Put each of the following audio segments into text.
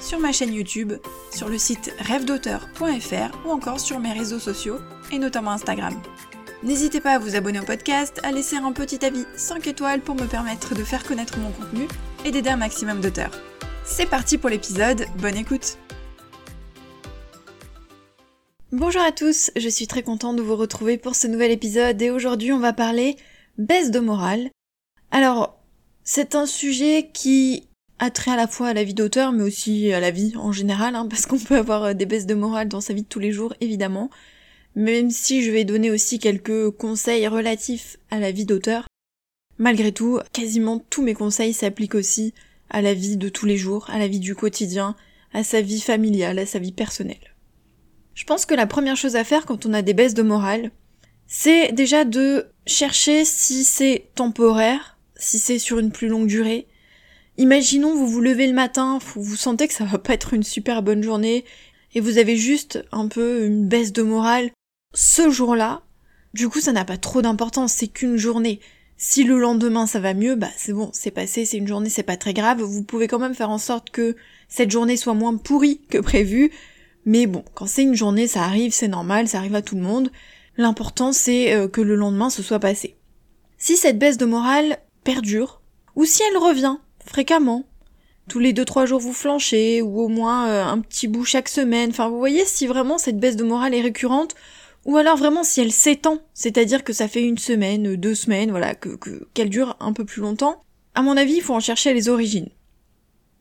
sur ma chaîne YouTube, sur le site rêvedauteur.fr ou encore sur mes réseaux sociaux et notamment Instagram. N'hésitez pas à vous abonner au podcast, à laisser un petit avis 5 étoiles pour me permettre de faire connaître mon contenu et d'aider un maximum d'auteurs. C'est parti pour l'épisode, bonne écoute Bonjour à tous, je suis très contente de vous retrouver pour ce nouvel épisode et aujourd'hui on va parler baisse de morale. Alors, c'est un sujet qui attrait à la fois à la vie d'auteur, mais aussi à la vie en général, hein, parce qu'on peut avoir euh, des baisses de morale dans sa vie de tous les jours, évidemment. Même si je vais donner aussi quelques conseils relatifs à la vie d'auteur, malgré tout, quasiment tous mes conseils s'appliquent aussi à la vie de tous les jours, à la vie du quotidien, à sa vie familiale, à sa vie personnelle. Je pense que la première chose à faire quand on a des baisses de morale, c'est déjà de chercher si c'est temporaire, si c'est sur une plus longue durée, Imaginons vous vous levez le matin, vous sentez que ça va pas être une super bonne journée et vous avez juste un peu une baisse de morale ce jour-là. Du coup, ça n'a pas trop d'importance, c'est qu'une journée. Si le lendemain ça va mieux, bah c'est bon, c'est passé, c'est une journée, c'est pas très grave. Vous pouvez quand même faire en sorte que cette journée soit moins pourrie que prévu. Mais bon, quand c'est une journée, ça arrive, c'est normal, ça arrive à tout le monde. L'important c'est euh, que le lendemain ce soit passé. Si cette baisse de morale perdure, ou si elle revient, fréquemment. Tous les deux trois jours vous flanchez, ou au moins euh, un petit bout chaque semaine. Enfin, vous voyez si vraiment cette baisse de morale est récurrente, ou alors vraiment si elle s'étend, c'est-à-dire que ça fait une semaine, deux semaines, voilà, que qu'elle dure un peu plus longtemps. À mon avis, il faut en chercher les origines.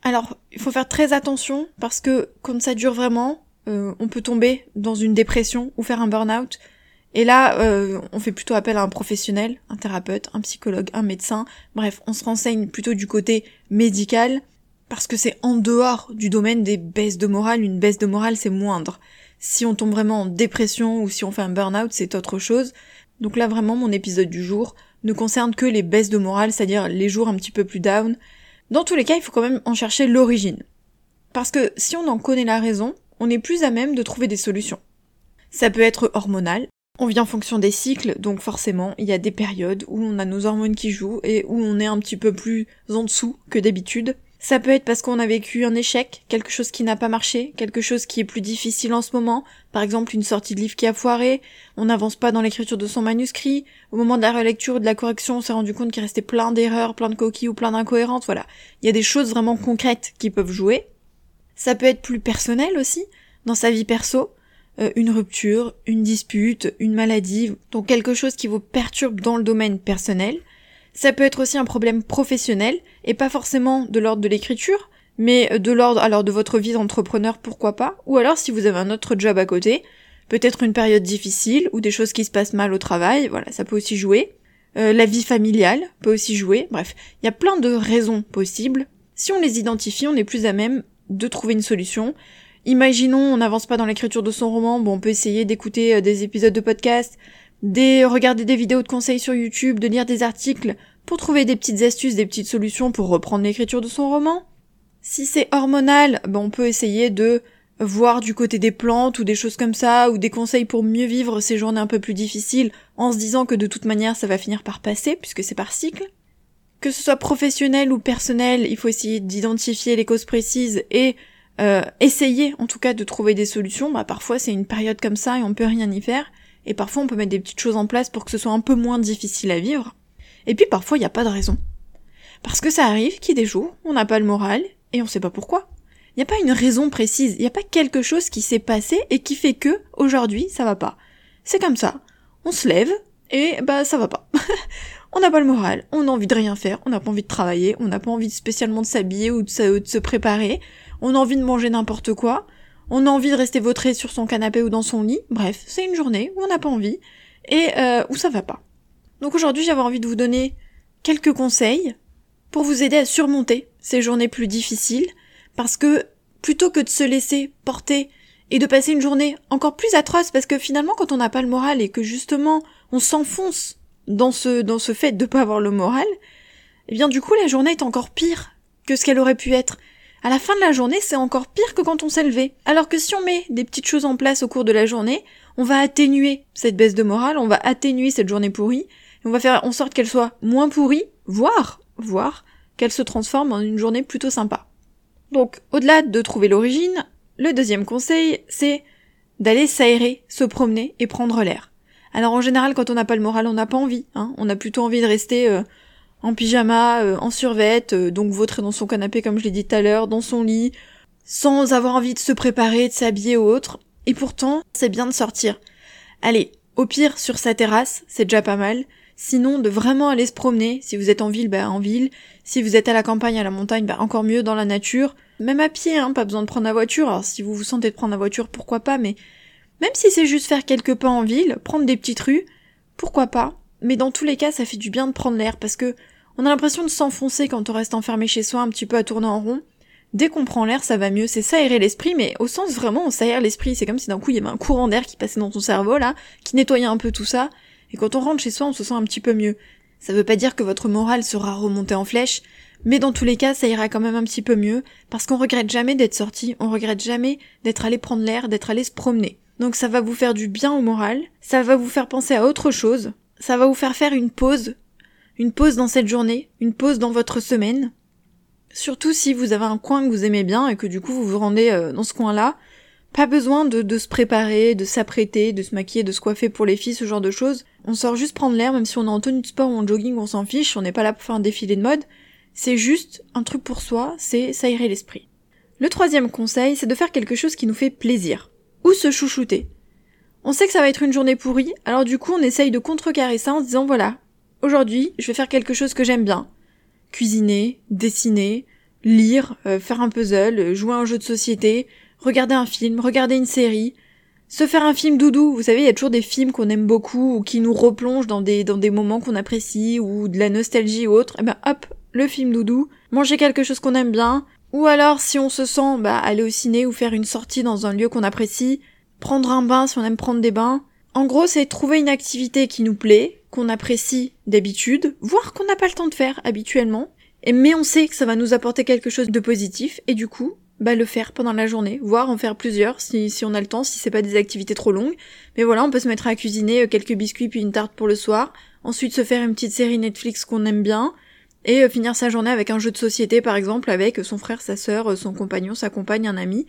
Alors, il faut faire très attention parce que quand ça dure vraiment, euh, on peut tomber dans une dépression ou faire un burn-out. Et là, euh, on fait plutôt appel à un professionnel, un thérapeute, un psychologue, un médecin. Bref, on se renseigne plutôt du côté médical parce que c'est en dehors du domaine des baisses de morale. Une baisse de morale, c'est moindre. Si on tombe vraiment en dépression ou si on fait un burn-out, c'est autre chose. Donc là, vraiment, mon épisode du jour ne concerne que les baisses de morale, c'est-à-dire les jours un petit peu plus down. Dans tous les cas, il faut quand même en chercher l'origine. Parce que si on en connaît la raison, on est plus à même de trouver des solutions. Ça peut être hormonal, on vit en fonction des cycles, donc forcément, il y a des périodes où on a nos hormones qui jouent et où on est un petit peu plus en dessous que d'habitude. Ça peut être parce qu'on a vécu un échec, quelque chose qui n'a pas marché, quelque chose qui est plus difficile en ce moment, par exemple une sortie de livre qui a foiré, on n'avance pas dans l'écriture de son manuscrit, au moment de la relecture ou de la correction on s'est rendu compte qu'il restait plein d'erreurs, plein de coquilles ou plein d'incohérences, voilà. Il y a des choses vraiment concrètes qui peuvent jouer. Ça peut être plus personnel aussi, dans sa vie perso, une rupture, une dispute, une maladie, donc quelque chose qui vous perturbe dans le domaine personnel. Ça peut être aussi un problème professionnel, et pas forcément de l'ordre de l'écriture, mais de l'ordre alors de votre vie d'entrepreneur, pourquoi pas, ou alors si vous avez un autre job à côté, peut-être une période difficile, ou des choses qui se passent mal au travail, voilà, ça peut aussi jouer. Euh, la vie familiale peut aussi jouer, bref, il y a plein de raisons possibles. Si on les identifie, on est plus à même de trouver une solution, Imaginons, on n'avance pas dans l'écriture de son roman, bon, on peut essayer d'écouter euh, des épisodes de podcast, de regarder des vidéos de conseils sur YouTube, de lire des articles pour trouver des petites astuces, des petites solutions pour reprendre l'écriture de son roman. Si c'est hormonal, ben on peut essayer de voir du côté des plantes ou des choses comme ça, ou des conseils pour mieux vivre ces journées un peu plus difficiles, en se disant que de toute manière ça va finir par passer, puisque c'est par cycle. Que ce soit professionnel ou personnel, il faut essayer d'identifier les causes précises et euh, essayer en tout cas de trouver des solutions. Bah, parfois c'est une période comme ça et on peut rien y faire. Et parfois on peut mettre des petites choses en place pour que ce soit un peu moins difficile à vivre. Et puis parfois il n'y a pas de raison. Parce que ça arrive qu'il y des jours, on n'a pas le moral et on sait pas pourquoi. Il n'y a pas une raison précise, il n'y a pas quelque chose qui s'est passé et qui fait que aujourd'hui ça va pas. C'est comme ça. On se lève et bah ça va pas. on n'a pas le moral, on a envie de rien faire, on n'a pas envie de travailler, on n'a pas envie spécialement de s'habiller ou de se préparer, on a envie de manger n'importe quoi, on a envie de rester vautré sur son canapé ou dans son lit, bref, c'est une journée où on n'a pas envie, et euh, où ça va pas. Donc aujourd'hui j'avais envie de vous donner quelques conseils pour vous aider à surmonter ces journées plus difficiles, parce que plutôt que de se laisser porter et de passer une journée encore plus atroce parce que finalement quand on n'a pas le moral et que justement on s'enfonce dans ce dans ce fait de pas avoir le moral, eh bien du coup la journée est encore pire que ce qu'elle aurait pu être. À la fin de la journée, c'est encore pire que quand on s'est levé. Alors que si on met des petites choses en place au cours de la journée, on va atténuer cette baisse de morale, on va atténuer cette journée pourrie, on va faire en sorte qu'elle soit moins pourrie, voire, voire, qu'elle se transforme en une journée plutôt sympa. Donc, au-delà de trouver l'origine, le deuxième conseil, c'est d'aller s'aérer, se promener et prendre l'air. Alors en général, quand on n'a pas le moral, on n'a pas envie. Hein. On a plutôt envie de rester euh, en pyjama, euh, en survette, euh, donc vautrer dans son canapé comme je l'ai dit tout à l'heure, dans son lit, sans avoir envie de se préparer, de s'habiller ou autre. Et pourtant, c'est bien de sortir. Allez, au pire sur sa terrasse, c'est déjà pas mal. Sinon, de vraiment aller se promener. Si vous êtes en ville, bah en ville. Si vous êtes à la campagne, à la montagne, bah encore mieux dans la nature. Même à pied, hein, pas besoin de prendre la voiture. Alors si vous vous sentez de prendre la voiture, pourquoi pas, mais même si c'est juste faire quelques pas en ville, prendre des petites rues, pourquoi pas. Mais dans tous les cas, ça fait du bien de prendre l'air parce que on a l'impression de s'enfoncer quand on reste enfermé chez soi un petit peu à tourner en rond. Dès qu'on prend l'air, ça va mieux. C'est s'aérer l'esprit, mais au sens vraiment, on s'aère l'esprit. C'est comme si d'un coup il y avait un courant d'air qui passait dans ton cerveau là, qui nettoyait un peu tout ça. Et quand on rentre chez soi, on se sent un petit peu mieux. Ça veut pas dire que votre morale sera remontée en flèche, mais dans tous les cas, ça ira quand même un petit peu mieux, parce qu'on regrette jamais d'être sorti, on regrette jamais d'être allé prendre l'air, d'être allé se promener. Donc ça va vous faire du bien au moral, ça va vous faire penser à autre chose, ça va vous faire faire une pause, une pause dans cette journée, une pause dans votre semaine. Surtout si vous avez un coin que vous aimez bien et que du coup vous vous rendez euh, dans ce coin-là, pas besoin de, de se préparer, de s'apprêter, de se maquiller, de se coiffer pour les filles, ce genre de choses. On sort juste prendre l'air, même si on est en tenue de sport ou en jogging, on s'en fiche, on n'est pas là pour faire un défilé de mode. C'est juste un truc pour soi, c'est s'aérer l'esprit. Le troisième conseil, c'est de faire quelque chose qui nous fait plaisir ou se chouchouter? On sait que ça va être une journée pourrie, alors du coup on essaye de contrecarrer ça en se disant voilà, aujourd'hui je vais faire quelque chose que j'aime bien. Cuisiner, dessiner, lire, euh, faire un puzzle, jouer à un jeu de société, regarder un film, regarder une série, se faire un film doudou. Vous savez, il y a toujours des films qu'on aime beaucoup ou qui nous replongent dans des, dans des moments qu'on apprécie ou de la nostalgie ou autre. Et eh ben hop, le film doudou, manger quelque chose qu'on aime bien, ou alors, si on se sent, bah, aller au ciné ou faire une sortie dans un lieu qu'on apprécie, prendre un bain si on aime prendre des bains. En gros, c'est trouver une activité qui nous plaît, qu'on apprécie d'habitude, voire qu'on n'a pas le temps de faire habituellement, et, mais on sait que ça va nous apporter quelque chose de positif, et du coup, bah, le faire pendant la journée, voire en faire plusieurs si, si on a le temps, si c'est pas des activités trop longues. Mais voilà, on peut se mettre à cuisiner euh, quelques biscuits puis une tarte pour le soir, ensuite se faire une petite série Netflix qu'on aime bien, et euh, finir sa journée avec un jeu de société par exemple avec son frère, sa sœur, son compagnon, sa compagne, un ami.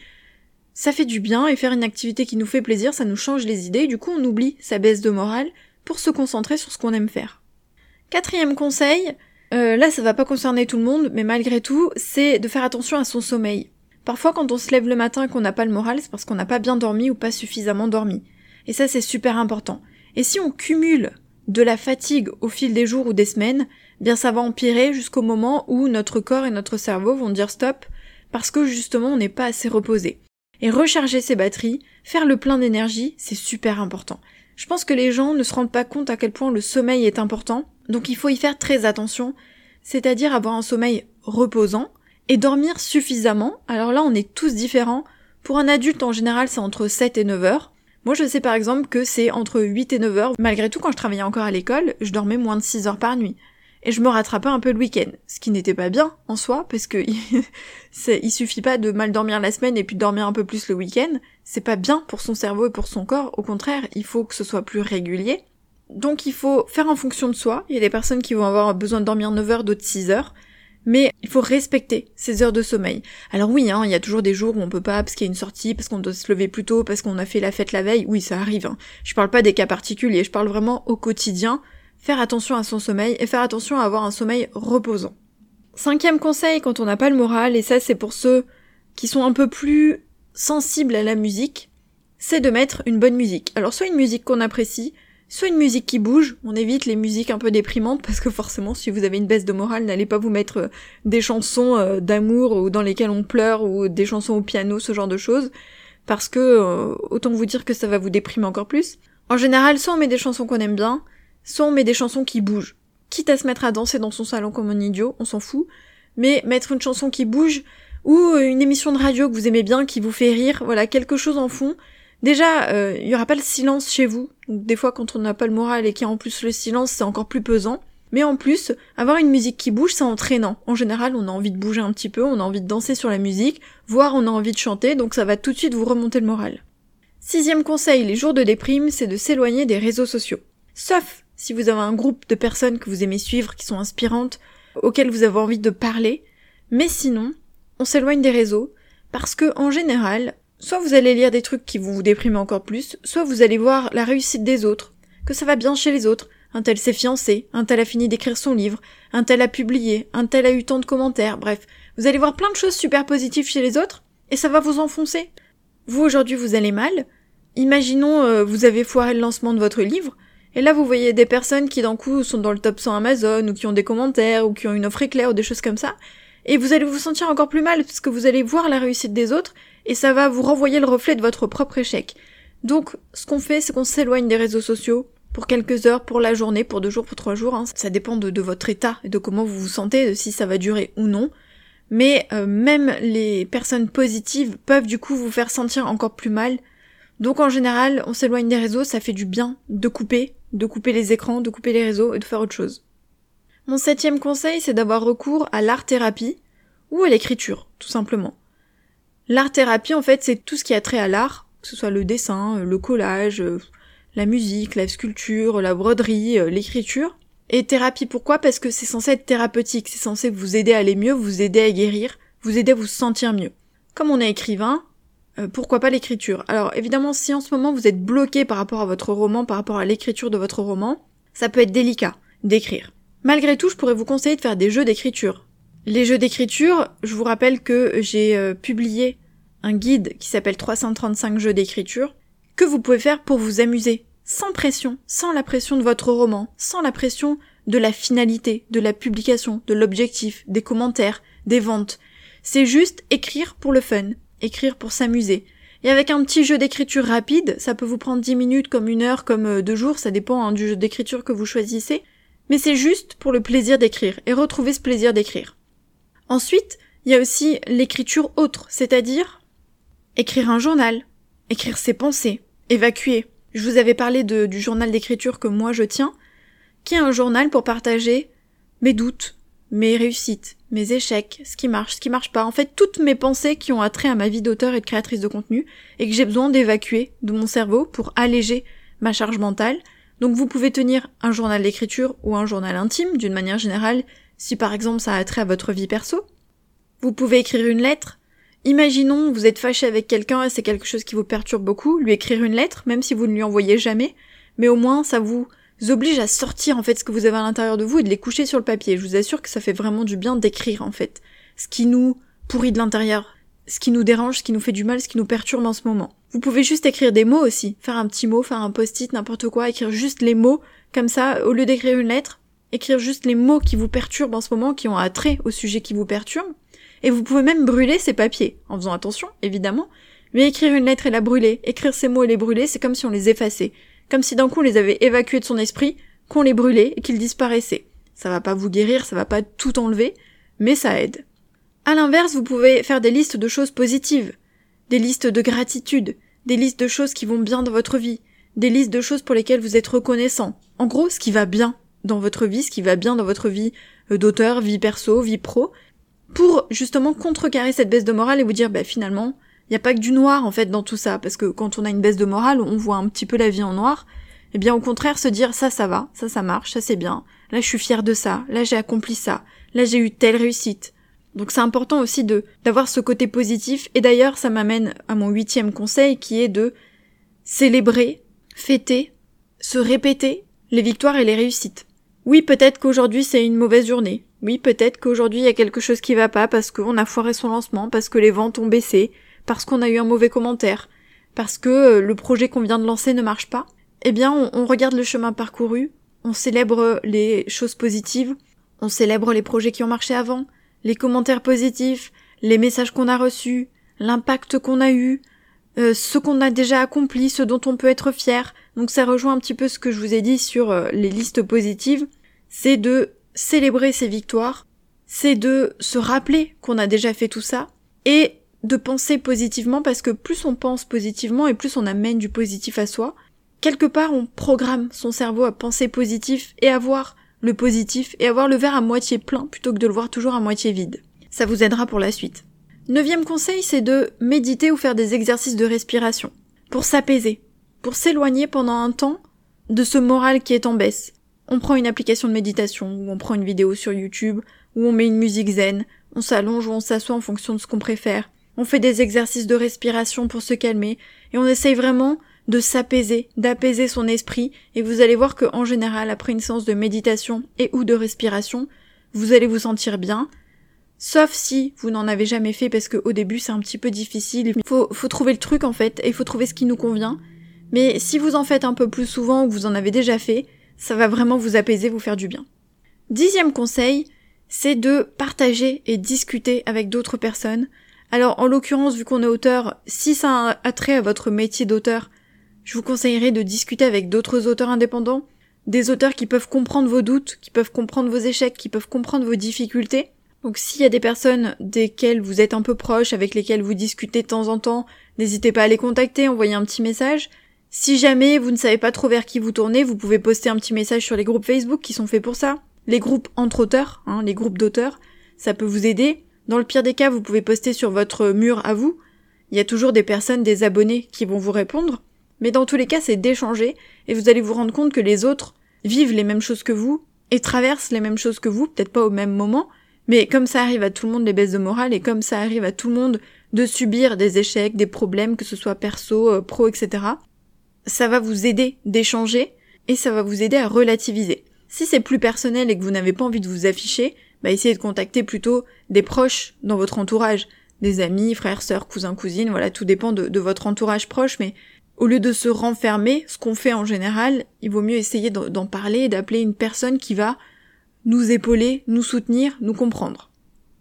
Ça fait du bien et faire une activité qui nous fait plaisir, ça nous change les idées, du coup on oublie sa baisse de morale pour se concentrer sur ce qu'on aime faire. Quatrième conseil, euh, là ça va pas concerner tout le monde, mais malgré tout, c'est de faire attention à son sommeil. Parfois quand on se lève le matin et qu'on n'a pas le moral, c'est parce qu'on n'a pas bien dormi ou pas suffisamment dormi. Et ça c'est super important. Et si on cumule de la fatigue au fil des jours ou des semaines, bien ça va empirer jusqu'au moment où notre corps et notre cerveau vont dire stop parce que justement on n'est pas assez reposé. Et recharger ses batteries, faire le plein d'énergie, c'est super important. Je pense que les gens ne se rendent pas compte à quel point le sommeil est important, donc il faut y faire très attention, c'est-à-dire avoir un sommeil reposant et dormir suffisamment. Alors là, on est tous différents. Pour un adulte, en général, c'est entre 7 et 9 heures. Moi, je sais par exemple que c'est entre 8 et 9 heures. Malgré tout, quand je travaillais encore à l'école, je dormais moins de 6 heures par nuit et je me rattrapais un peu le week-end, ce qui n'était pas bien en soi, parce que il suffit pas de mal dormir la semaine et puis dormir un peu plus le week-end, c'est pas bien pour son cerveau et pour son corps, au contraire, il faut que ce soit plus régulier. Donc il faut faire en fonction de soi, il y a des personnes qui vont avoir besoin de dormir 9 heures, d'autres 6 heures, mais il faut respecter ces heures de sommeil. Alors oui, hein, il y a toujours des jours où on peut pas parce qu'il y a une sortie, parce qu'on doit se lever plus tôt, parce qu'on a fait la fête la veille, oui ça arrive. Hein. Je parle pas des cas particuliers, je parle vraiment au quotidien, faire attention à son sommeil et faire attention à avoir un sommeil reposant. Cinquième conseil quand on n'a pas le moral, et ça c'est pour ceux qui sont un peu plus sensibles à la musique, c'est de mettre une bonne musique. Alors soit une musique qu'on apprécie, soit une musique qui bouge, on évite les musiques un peu déprimantes parce que forcément si vous avez une baisse de morale, n'allez pas vous mettre euh, des chansons euh, d'amour ou dans lesquelles on pleure ou des chansons au piano, ce genre de choses, parce que euh, autant vous dire que ça va vous déprimer encore plus. En général, soit on met des chansons qu'on aime bien, soit on met des chansons qui bougent. Quitte à se mettre à danser dans son salon comme un idiot, on s'en fout, mais mettre une chanson qui bouge, ou une émission de radio que vous aimez bien, qui vous fait rire, voilà, quelque chose en fond. Déjà, euh, il y aura pas le silence chez vous. des fois, quand on n'a pas le moral et qu'il y a en plus le silence, c'est encore plus pesant. Mais en plus, avoir une musique qui bouge, c'est entraînant. En général, on a envie de bouger un petit peu, on a envie de danser sur la musique, voire on a envie de chanter, donc ça va tout de suite vous remonter le moral. Sixième conseil, les jours de déprime, c'est de s'éloigner des réseaux sociaux. Sauf si vous avez un groupe de personnes que vous aimez suivre, qui sont inspirantes, auxquelles vous avez envie de parler. Mais sinon, on s'éloigne des réseaux, parce que, en général, soit vous allez lire des trucs qui vont vous déprimer encore plus, soit vous allez voir la réussite des autres, que ça va bien chez les autres, un tel s'est fiancé, un tel a fini d'écrire son livre, un tel a publié, un tel a eu tant de commentaires, bref, vous allez voir plein de choses super positives chez les autres, et ça va vous enfoncer. Vous aujourd'hui vous allez mal, imaginons euh, vous avez foiré le lancement de votre livre, et là vous voyez des personnes qui d'un coup sont dans le top 100 Amazon, ou qui ont des commentaires, ou qui ont une offre éclair, ou des choses comme ça, et vous allez vous sentir encore plus mal, parce que vous allez voir la réussite des autres, et ça va vous renvoyer le reflet de votre propre échec. Donc, ce qu'on fait, c'est qu'on s'éloigne des réseaux sociaux, pour quelques heures, pour la journée, pour deux jours, pour trois jours. Hein. Ça dépend de, votre état et de comment vous vous sentez, de si ça va durer ou non. Mais euh, même les personnes positives peuvent du coup vous faire sentir encore plus mal. Donc en général, on s'éloigne des réseaux, ça fait du bien de couper, de couper les écrans, de couper les réseaux et de faire autre chose. Mon septième conseil, c'est d'avoir recours à l'art-thérapie ou à l'écriture, tout simplement. L'art-thérapie, en fait, c'est tout ce qui a trait à l'art, que ce soit le dessin, le collage, la musique, la sculpture, la broderie, euh, l'écriture. Et thérapie pourquoi? Parce que c'est censé être thérapeutique, c'est censé vous aider à aller mieux, vous aider à guérir, vous aider à vous sentir mieux. Comme on est écrivain, euh, pourquoi pas l'écriture? Alors évidemment, si en ce moment vous êtes bloqué par rapport à votre roman, par rapport à l'écriture de votre roman, ça peut être délicat d'écrire. Malgré tout, je pourrais vous conseiller de faire des jeux d'écriture. Les jeux d'écriture, je vous rappelle que j'ai euh, publié un guide qui s'appelle 335 jeux d'écriture que vous pouvez faire pour vous amuser sans pression, sans la pression de votre roman, sans la pression de la finalité, de la publication, de l'objectif, des commentaires, des ventes. C'est juste écrire pour le fun, écrire pour s'amuser. Et avec un petit jeu d'écriture rapide, ça peut vous prendre 10 minutes, comme une heure, comme euh, deux jours, ça dépend hein, du jeu d'écriture que vous choisissez, mais c'est juste pour le plaisir d'écrire, et retrouver ce plaisir d'écrire. Ensuite, il y a aussi l'écriture autre, c'est-à-dire écrire un journal, écrire ses pensées, évacuer, je vous avais parlé du journal d'écriture que moi je tiens, qui est un journal pour partager mes doutes, mes réussites, mes échecs, ce qui marche, ce qui marche pas. En fait, toutes mes pensées qui ont attrait à ma vie d'auteur et de créatrice de contenu et que j'ai besoin d'évacuer de mon cerveau pour alléger ma charge mentale. Donc vous pouvez tenir un journal d'écriture ou un journal intime d'une manière générale si par exemple ça a attrait à votre vie perso. Vous pouvez écrire une lettre, Imaginons, vous êtes fâché avec quelqu'un et c'est quelque chose qui vous perturbe beaucoup, lui écrire une lettre, même si vous ne lui envoyez jamais, mais au moins ça vous oblige à sortir en fait ce que vous avez à l'intérieur de vous et de les coucher sur le papier. Je vous assure que ça fait vraiment du bien d'écrire en fait. Ce qui nous pourrit de l'intérieur, ce qui nous dérange, ce qui nous fait du mal, ce qui nous perturbe en ce moment. Vous pouvez juste écrire des mots aussi, faire un petit mot, faire un post-it, n'importe quoi, écrire juste les mots, comme ça, au lieu d'écrire une lettre, écrire juste les mots qui vous perturbent en ce moment, qui ont attrait au sujet qui vous perturbe, et vous pouvez même brûler ces papiers, en faisant attention, évidemment. Mais écrire une lettre et la brûler, écrire ces mots et les brûler, c'est comme si on les effaçait. Comme si d'un coup on les avait évacués de son esprit, qu'on les brûlait et qu'ils disparaissaient. Ça va pas vous guérir, ça va pas tout enlever, mais ça aide. À l'inverse, vous pouvez faire des listes de choses positives, des listes de gratitude, des listes de choses qui vont bien dans votre vie, des listes de choses pour lesquelles vous êtes reconnaissant. En gros, ce qui va bien dans votre vie, ce qui va bien dans votre vie euh, d'auteur, vie perso, vie pro, pour justement contrecarrer cette baisse de morale et vous dire bah finalement il n'y a pas que du noir en fait dans tout ça. Parce que quand on a une baisse de morale on voit un petit peu la vie en noir. Eh bien au contraire se dire ça ça va ça ça marche ça c'est bien. Là je suis fière de ça. Là j'ai accompli ça. Là j'ai eu telle réussite. Donc c'est important aussi de d'avoir ce côté positif. Et d'ailleurs ça m'amène à mon huitième conseil qui est de célébrer fêter se répéter les victoires et les réussites. Oui peut-être qu'aujourd'hui c'est une mauvaise journée. Oui, peut-être qu'aujourd'hui il y a quelque chose qui va pas parce qu'on a foiré son lancement, parce que les ventes ont baissé, parce qu'on a eu un mauvais commentaire, parce que euh, le projet qu'on vient de lancer ne marche pas. Eh bien, on, regarde le chemin parcouru, on célèbre les choses positives, on célèbre les projets qui ont marché avant, les commentaires positifs, les messages qu'on a reçus, l'impact qu'on a eu, euh, ce qu'on a déjà accompli, ce dont on peut être fier. Donc ça rejoint un petit peu ce que je vous ai dit sur euh, les listes positives, c'est de célébrer ses victoires, c'est de se rappeler qu'on a déjà fait tout ça, et de penser positivement parce que plus on pense positivement et plus on amène du positif à soi, quelque part on programme son cerveau à penser positif et à voir le positif et à voir le verre à moitié plein plutôt que de le voir toujours à moitié vide. Ça vous aidera pour la suite. Neuvième conseil, c'est de méditer ou faire des exercices de respiration pour s'apaiser, pour s'éloigner pendant un temps de ce moral qui est en baisse. On prend une application de méditation, ou on prend une vidéo sur YouTube, ou on met une musique zen, on s'allonge ou on s'assoit en fonction de ce qu'on préfère. On fait des exercices de respiration pour se calmer, et on essaye vraiment de s'apaiser, d'apaiser son esprit, et vous allez voir que en général, après une séance de méditation et ou de respiration, vous allez vous sentir bien, Sauf si vous n'en avez jamais fait parce qu'au début c'est un petit peu difficile. Il faut, faut trouver le truc en fait et il faut trouver ce qui nous convient. Mais si vous en faites un peu plus souvent ou que vous en avez déjà fait, ça va vraiment vous apaiser, vous faire du bien. Dixième conseil, c'est de partager et discuter avec d'autres personnes. Alors en l'occurrence, vu qu'on est auteur, si ça a trait à votre métier d'auteur, je vous conseillerais de discuter avec d'autres auteurs indépendants, des auteurs qui peuvent comprendre vos doutes, qui peuvent comprendre vos échecs, qui peuvent comprendre vos difficultés. Donc s'il y a des personnes desquelles vous êtes un peu proche, avec lesquelles vous discutez de temps en temps, n'hésitez pas à les contacter, envoyer un petit message. Si jamais vous ne savez pas trop vers qui vous tournez, vous pouvez poster un petit message sur les groupes Facebook qui sont faits pour ça. Les groupes entre auteurs, hein, les groupes d'auteurs, ça peut vous aider. Dans le pire des cas, vous pouvez poster sur votre mur à vous. Il y a toujours des personnes, des abonnés qui vont vous répondre. Mais dans tous les cas, c'est d'échanger et vous allez vous rendre compte que les autres vivent les mêmes choses que vous et traversent les mêmes choses que vous, peut-être pas au même moment, mais comme ça arrive à tout le monde les baisses de morale et comme ça arrive à tout le monde de subir des échecs, des problèmes, que ce soit perso, euh, pro, etc., ça va vous aider d'échanger et ça va vous aider à relativiser. Si c'est plus personnel et que vous n'avez pas envie de vous afficher, bah essayez de contacter plutôt des proches dans votre entourage, des amis, frères, sœurs, cousins, cousines, voilà, tout dépend de, votre entourage proche, mais au lieu de se renfermer, ce qu'on fait en général, il vaut mieux essayer d'en parler et d'appeler une personne qui va nous épauler, nous soutenir, nous comprendre.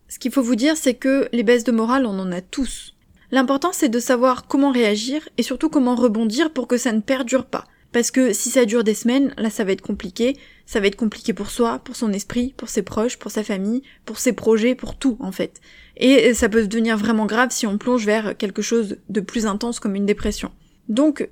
Ce qu'il faut vous dire, c'est que les baisses de morale, on en a tous. L'important, c'est de savoir comment réagir et surtout comment rebondir pour que ça ne perdure pas. Parce que si ça dure des semaines, là ça va être compliqué, ça va être compliqué pour soi, pour son esprit, pour ses proches, pour sa famille, pour ses projets, pour tout en fait. Et ça peut devenir vraiment grave si on plonge vers quelque chose de plus intense comme une dépression. Donc,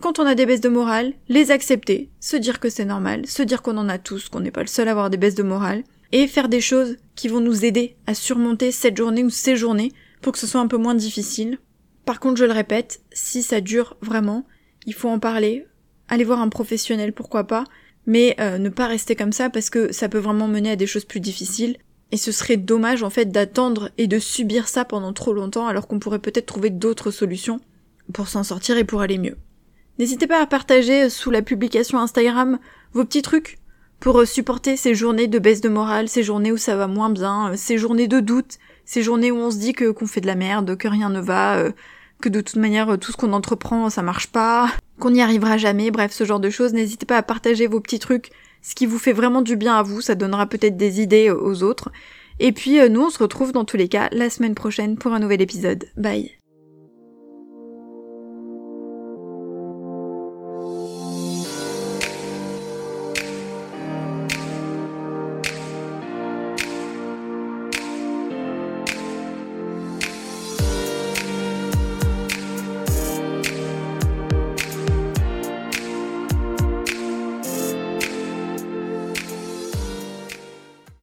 quand on a des baisses de morale, les accepter, se dire que c'est normal, se dire qu'on en a tous, qu'on n'est pas le seul à avoir des baisses de morale, et faire des choses qui vont nous aider à surmonter cette journée ou ces journées pour que ce soit un peu moins difficile. Par contre, je le répète, si ça dure vraiment, il faut en parler, aller voir un professionnel, pourquoi pas, mais euh, ne pas rester comme ça parce que ça peut vraiment mener à des choses plus difficiles. Et ce serait dommage en fait d'attendre et de subir ça pendant trop longtemps alors qu'on pourrait peut-être trouver d'autres solutions pour s'en sortir et pour aller mieux. N'hésitez pas à partager sous la publication Instagram vos petits trucs pour supporter ces journées de baisse de morale, ces journées où ça va moins bien, ces journées de doute, ces journées où on se dit que qu'on fait de la merde, que rien ne va, euh, que de toute manière tout ce qu'on entreprend ça marche pas, qu'on n'y arrivera jamais, bref ce genre de choses. N'hésitez pas à partager vos petits trucs, ce qui vous fait vraiment du bien à vous, ça donnera peut-être des idées aux autres. Et puis euh, nous on se retrouve dans tous les cas la semaine prochaine pour un nouvel épisode. Bye